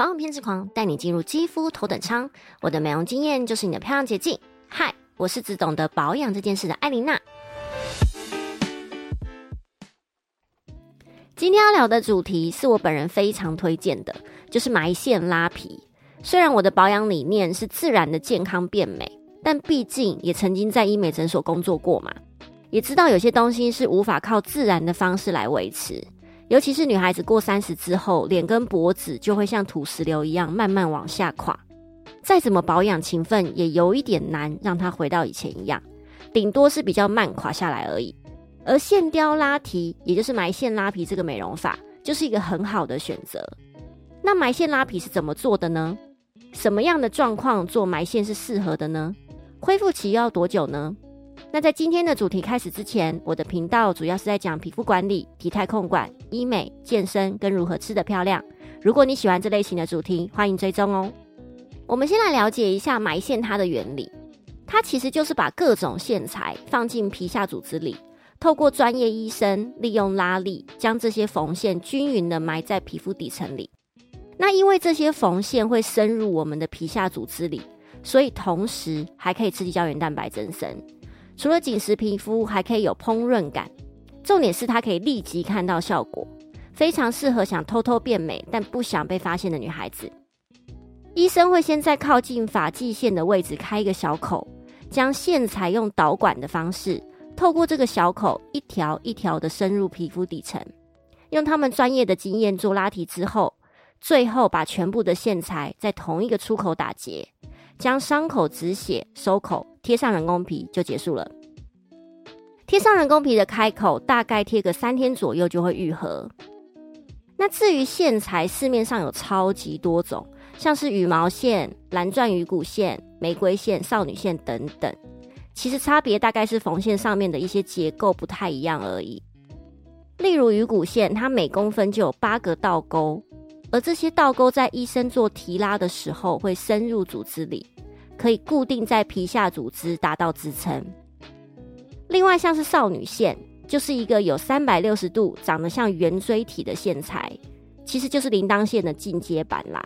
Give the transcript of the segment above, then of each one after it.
保养偏执狂，带你进入肌肤头等舱。我的美容经验就是你的漂亮捷径。嗨，我是只懂得保养这件事的艾琳娜。今天要聊的主题是我本人非常推荐的，就是埋线拉皮。虽然我的保养理念是自然的健康变美，但毕竟也曾经在医美诊所工作过嘛，也知道有些东西是无法靠自然的方式来维持。尤其是女孩子过三十之后，脸跟脖子就会像土石流一样慢慢往下垮，再怎么保养勤奋，也有一点难让它回到以前一样，顶多是比较慢垮下来而已。而线雕拉提，也就是埋线拉皮这个美容法，就是一个很好的选择。那埋线拉皮是怎么做的呢？什么样的状况做埋线是适合的呢？恢复期要多久呢？那在今天的主题开始之前，我的频道主要是在讲皮肤管理、体态控管、医美、健身跟如何吃得漂亮。如果你喜欢这类型的主题，欢迎追踪哦。我们先来了解一下埋线它的原理，它其实就是把各种线材放进皮下组织里，透过专业医生利用拉力，将这些缝线均匀的埋在皮肤底层里。那因为这些缝线会深入我们的皮下组织里，所以同时还可以刺激胶原蛋白增生。除了紧实皮肤，还可以有烹饪感。重点是它可以立即看到效果，非常适合想偷偷变美但不想被发现的女孩子。医生会先在靠近发际线的位置开一个小口，将线材用导管的方式，透过这个小口一条一条的深入皮肤底层，用他们专业的经验做拉提之后，最后把全部的线材在同一个出口打结。将伤口止血、收口，贴上人工皮就结束了。贴上人工皮的开口，大概贴个三天左右就会愈合。那至于线材，市面上有超级多种，像是羽毛线、蓝钻鱼骨线、玫瑰线、少女线等等。其实差别大概是缝线上面的一些结构不太一样而已。例如鱼骨线，它每公分就有八个倒钩。而这些倒钩在医生做提拉的时候会深入组织里，可以固定在皮下组织，达到支撑。另外，像是少女线，就是一个有三百六十度长得像圆锥体的线材，其实就是铃铛线的进阶版啦。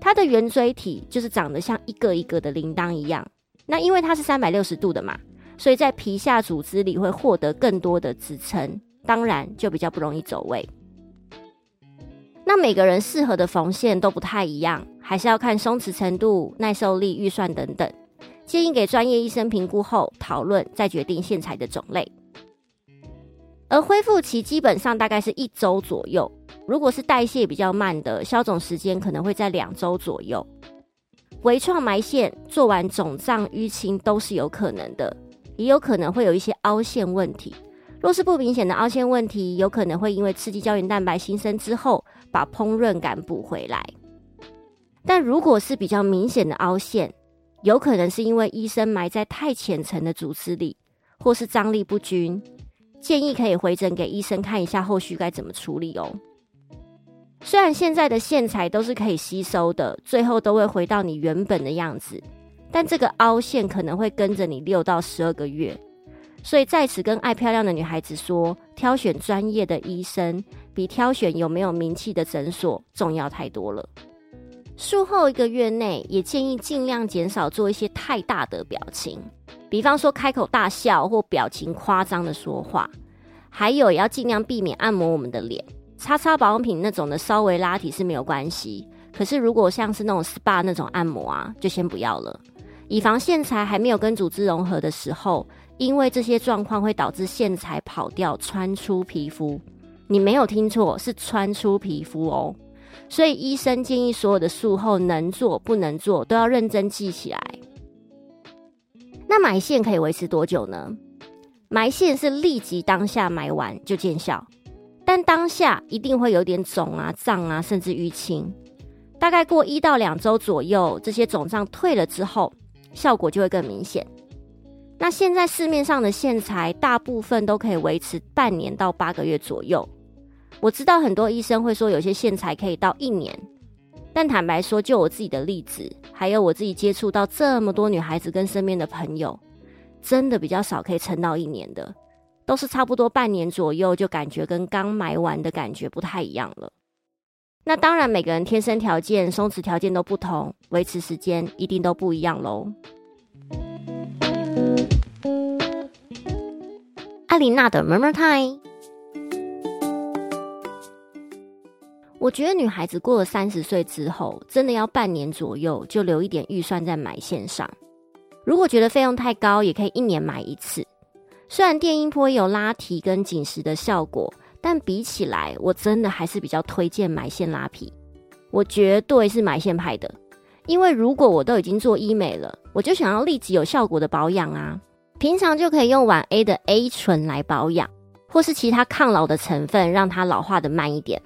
它的圆锥体就是长得像一个一个的铃铛一样。那因为它是三百六十度的嘛，所以在皮下组织里会获得更多的支撑，当然就比较不容易走位。那每个人适合的缝线都不太一样，还是要看松弛程度、耐受力、预算等等，建议给专业医生评估后讨论，再决定线材的种类。而恢复期基本上大概是一周左右，如果是代谢比较慢的，消肿时间可能会在两周左右。微创埋线做完肿胀淤青都是有可能的，也有可能会有一些凹陷问题。若是不明显的凹陷问题，有可能会因为刺激胶原蛋白新生之后。把烹饪感补回来，但如果是比较明显的凹陷，有可能是因为医生埋在太浅层的组织里，或是张力不均，建议可以回诊给医生看一下后续该怎么处理哦。虽然现在的线材都是可以吸收的，最后都会回到你原本的样子，但这个凹陷可能会跟着你六到十二个月。所以在此跟爱漂亮的女孩子说，挑选专业的医生比挑选有没有名气的诊所重要太多了。术后一个月内，也建议尽量减少做一些太大的表情，比方说开口大笑或表情夸张的说话。还有，也要尽量避免按摩我们的脸，擦擦保养品那种的稍微拉提是没有关系。可是如果像是那种 SPA 那种按摩啊，就先不要了，以防线材还没有跟组织融合的时候。因为这些状况会导致线材跑掉、穿出皮肤，你没有听错，是穿出皮肤哦。所以医生建议所有的术后能做不能做都要认真记起来。那埋线可以维持多久呢？埋线是立即当下埋完就见效，但当下一定会有点肿啊、胀啊，甚至淤青。大概过一到两周左右，这些肿胀退了之后，效果就会更明显。那现在市面上的线材大部分都可以维持半年到八个月左右。我知道很多医生会说有些线材可以到一年，但坦白说，就我自己的例子，还有我自己接触到这么多女孩子跟身边的朋友，真的比较少可以撑到一年的，都是差不多半年左右就感觉跟刚埋完的感觉不太一样了。那当然，每个人天生条件、松弛条件都不同，维持时间一定都不一样喽。艾琳娜的 Murmur Time，我觉得女孩子过了三十岁之后，真的要半年左右就留一点预算在买线上。如果觉得费用太高，也可以一年买一次。虽然电音波有拉提跟紧实的效果。但比起来，我真的还是比较推荐埋线拉皮。我绝对是埋线派的，因为如果我都已经做医美了，我就想要立即有效果的保养啊。平常就可以用晚 A 的 A 醇来保养，或是其他抗老的成分，让它老化的慢一点。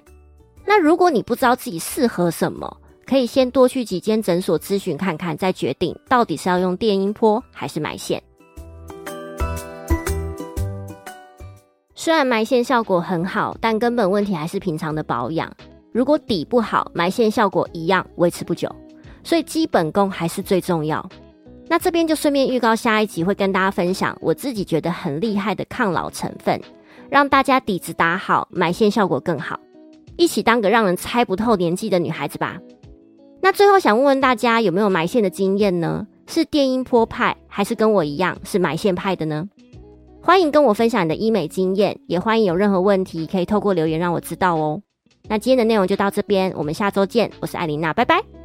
那如果你不知道自己适合什么，可以先多去几间诊所咨询看看，再决定到底是要用电音波还是埋线。虽然埋线效果很好，但根本问题还是平常的保养。如果底不好，埋线效果一样维持不久。所以基本功还是最重要。那这边就顺便预告下一集会跟大家分享我自己觉得很厉害的抗老成分，让大家底子打好，埋线效果更好。一起当个让人猜不透年纪的女孩子吧。那最后想问问大家有没有埋线的经验呢？是电音波派，还是跟我一样是埋线派的呢？欢迎跟我分享你的医美经验，也欢迎有任何问题可以透过留言让我知道哦。那今天的内容就到这边，我们下周见。我是艾琳娜，拜拜。